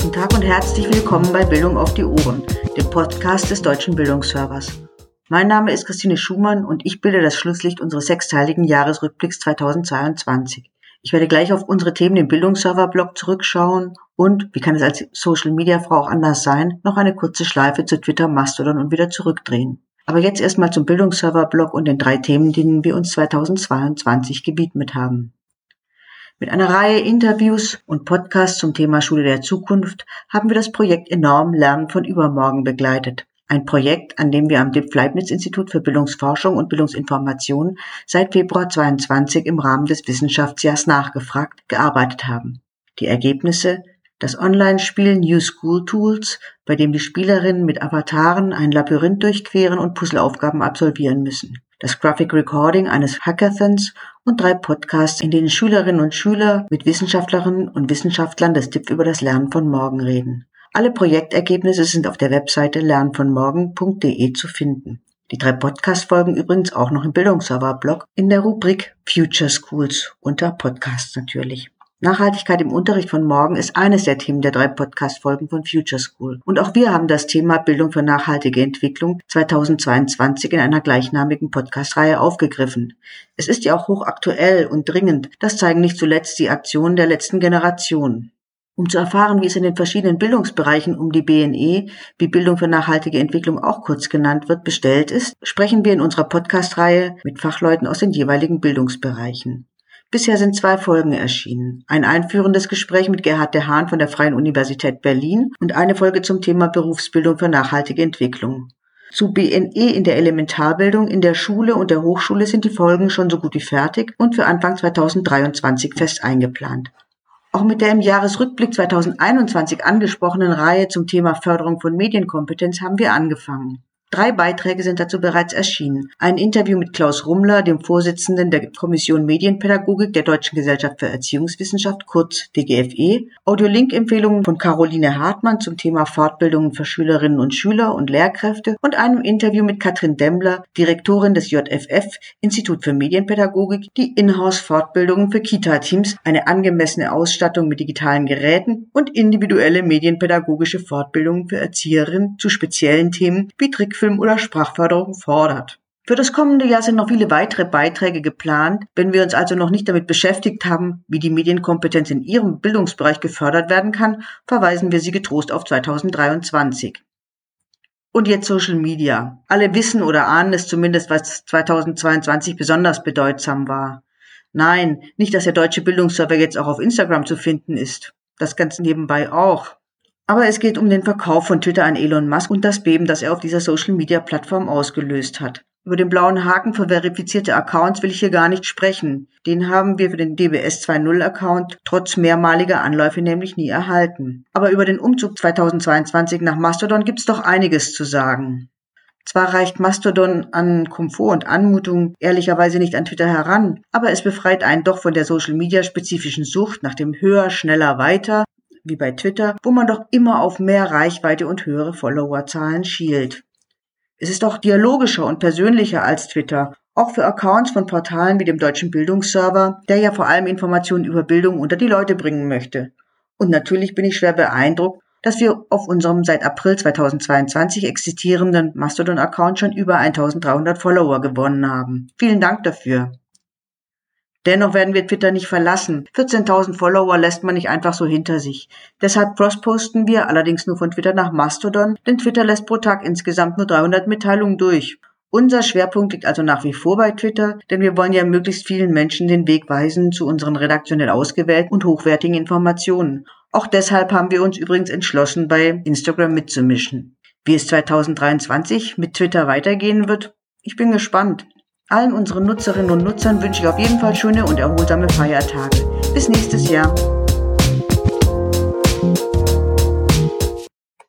Guten Tag und herzlich willkommen bei Bildung auf die Ohren, dem Podcast des Deutschen Bildungsservers. Mein Name ist Christine Schumann und ich bilde das Schlusslicht unseres sechsteiligen Jahresrückblicks 2022. Ich werde gleich auf unsere Themen im Bildungsserver-Blog zurückschauen und, wie kann es als Social-Media-Frau auch anders sein, noch eine kurze Schleife zu Twitter, Mastodon und wieder zurückdrehen. Aber jetzt erstmal zum Bildungsserver-Blog und den drei Themen, denen wir uns 2022 gewidmet haben. Mit einer Reihe Interviews und Podcasts zum Thema Schule der Zukunft haben wir das Projekt Enorm Lernen von Übermorgen begleitet. Ein Projekt, an dem wir am DIP-Leibniz-Institut für Bildungsforschung und Bildungsinformation seit Februar 22 im Rahmen des Wissenschaftsjahrs nachgefragt gearbeitet haben. Die Ergebnisse das Online-Spiel New School Tools, bei dem die Spielerinnen mit Avataren ein Labyrinth durchqueren und Puzzleaufgaben absolvieren müssen das Graphic Recording eines Hackathons und drei Podcasts, in denen Schülerinnen und Schüler mit Wissenschaftlerinnen und Wissenschaftlern des DIP über das Lernen von morgen reden. Alle Projektergebnisse sind auf der Webseite lernvonmorgen.de zu finden. Die drei Podcast-Folgen übrigens auch noch im Bildungsserver-Blog in der Rubrik Future Schools unter Podcasts natürlich. Nachhaltigkeit im Unterricht von morgen ist eines der Themen der drei Podcast-Folgen von Future School. Und auch wir haben das Thema Bildung für nachhaltige Entwicklung 2022 in einer gleichnamigen Podcast-Reihe aufgegriffen. Es ist ja auch hochaktuell und dringend. Das zeigen nicht zuletzt die Aktionen der letzten Generation. Um zu erfahren, wie es in den verschiedenen Bildungsbereichen um die BNE, wie Bildung für nachhaltige Entwicklung auch kurz genannt wird, bestellt ist, sprechen wir in unserer Podcast-Reihe mit Fachleuten aus den jeweiligen Bildungsbereichen. Bisher sind zwei Folgen erschienen. Ein einführendes Gespräch mit Gerhard de Hahn von der Freien Universität Berlin und eine Folge zum Thema Berufsbildung für nachhaltige Entwicklung. Zu BNE in der Elementarbildung, in der Schule und der Hochschule sind die Folgen schon so gut wie fertig und für Anfang 2023 fest eingeplant. Auch mit der im Jahresrückblick 2021 angesprochenen Reihe zum Thema Förderung von Medienkompetenz haben wir angefangen. Drei Beiträge sind dazu bereits erschienen. Ein Interview mit Klaus Rummler, dem Vorsitzenden der Kommission Medienpädagogik der Deutschen Gesellschaft für Erziehungswissenschaft, kurz DGFE, Audiolink-Empfehlungen von Caroline Hartmann zum Thema Fortbildungen für Schülerinnen und Schüler und Lehrkräfte und einem Interview mit Katrin Dembler, Direktorin des JFF, Institut für Medienpädagogik, die Inhouse-Fortbildungen für Kita-Teams, eine angemessene Ausstattung mit digitalen Geräten und individuelle medienpädagogische Fortbildungen für Erzieherinnen zu speziellen Themen wie Trick Trickfilm oder Sprachförderung fordert. Für das kommende Jahr sind noch viele weitere Beiträge geplant. Wenn wir uns also noch nicht damit beschäftigt haben, wie die Medienkompetenz in Ihrem Bildungsbereich gefördert werden kann, verweisen wir Sie getrost auf 2023. Und jetzt Social Media. Alle wissen oder ahnen es zumindest, was 2022 besonders bedeutsam war. Nein, nicht, dass der deutsche Bildungsserver jetzt auch auf Instagram zu finden ist. Das ganz nebenbei auch. Aber es geht um den Verkauf von Twitter an Elon Musk und das Beben, das er auf dieser Social-Media-Plattform ausgelöst hat. Über den blauen Haken für verifizierte Accounts will ich hier gar nicht sprechen. Den haben wir für den DBS 2.0 Account trotz mehrmaliger Anläufe nämlich nie erhalten. Aber über den Umzug 2022 nach Mastodon gibt's doch einiges zu sagen. Zwar reicht Mastodon an Komfort und Anmutung ehrlicherweise nicht an Twitter heran, aber es befreit einen doch von der Social-Media-spezifischen Sucht nach dem höher, schneller, weiter wie bei Twitter, wo man doch immer auf mehr Reichweite und höhere Followerzahlen schielt. Es ist auch dialogischer und persönlicher als Twitter, auch für Accounts von Portalen wie dem Deutschen Bildungsserver, der ja vor allem Informationen über Bildung unter die Leute bringen möchte. Und natürlich bin ich schwer beeindruckt, dass wir auf unserem seit April 2022 existierenden Mastodon-Account schon über 1300 Follower gewonnen haben. Vielen Dank dafür. Dennoch werden wir Twitter nicht verlassen. 14.000 Follower lässt man nicht einfach so hinter sich. Deshalb crossposten wir allerdings nur von Twitter nach Mastodon, denn Twitter lässt pro Tag insgesamt nur 300 Mitteilungen durch. Unser Schwerpunkt liegt also nach wie vor bei Twitter, denn wir wollen ja möglichst vielen Menschen den Weg weisen zu unseren redaktionell ausgewählten und hochwertigen Informationen. Auch deshalb haben wir uns übrigens entschlossen, bei Instagram mitzumischen. Wie es 2023 mit Twitter weitergehen wird, ich bin gespannt. Allen unseren Nutzerinnen und Nutzern wünsche ich auf jeden Fall schöne und erholsame Feiertage. Bis nächstes Jahr.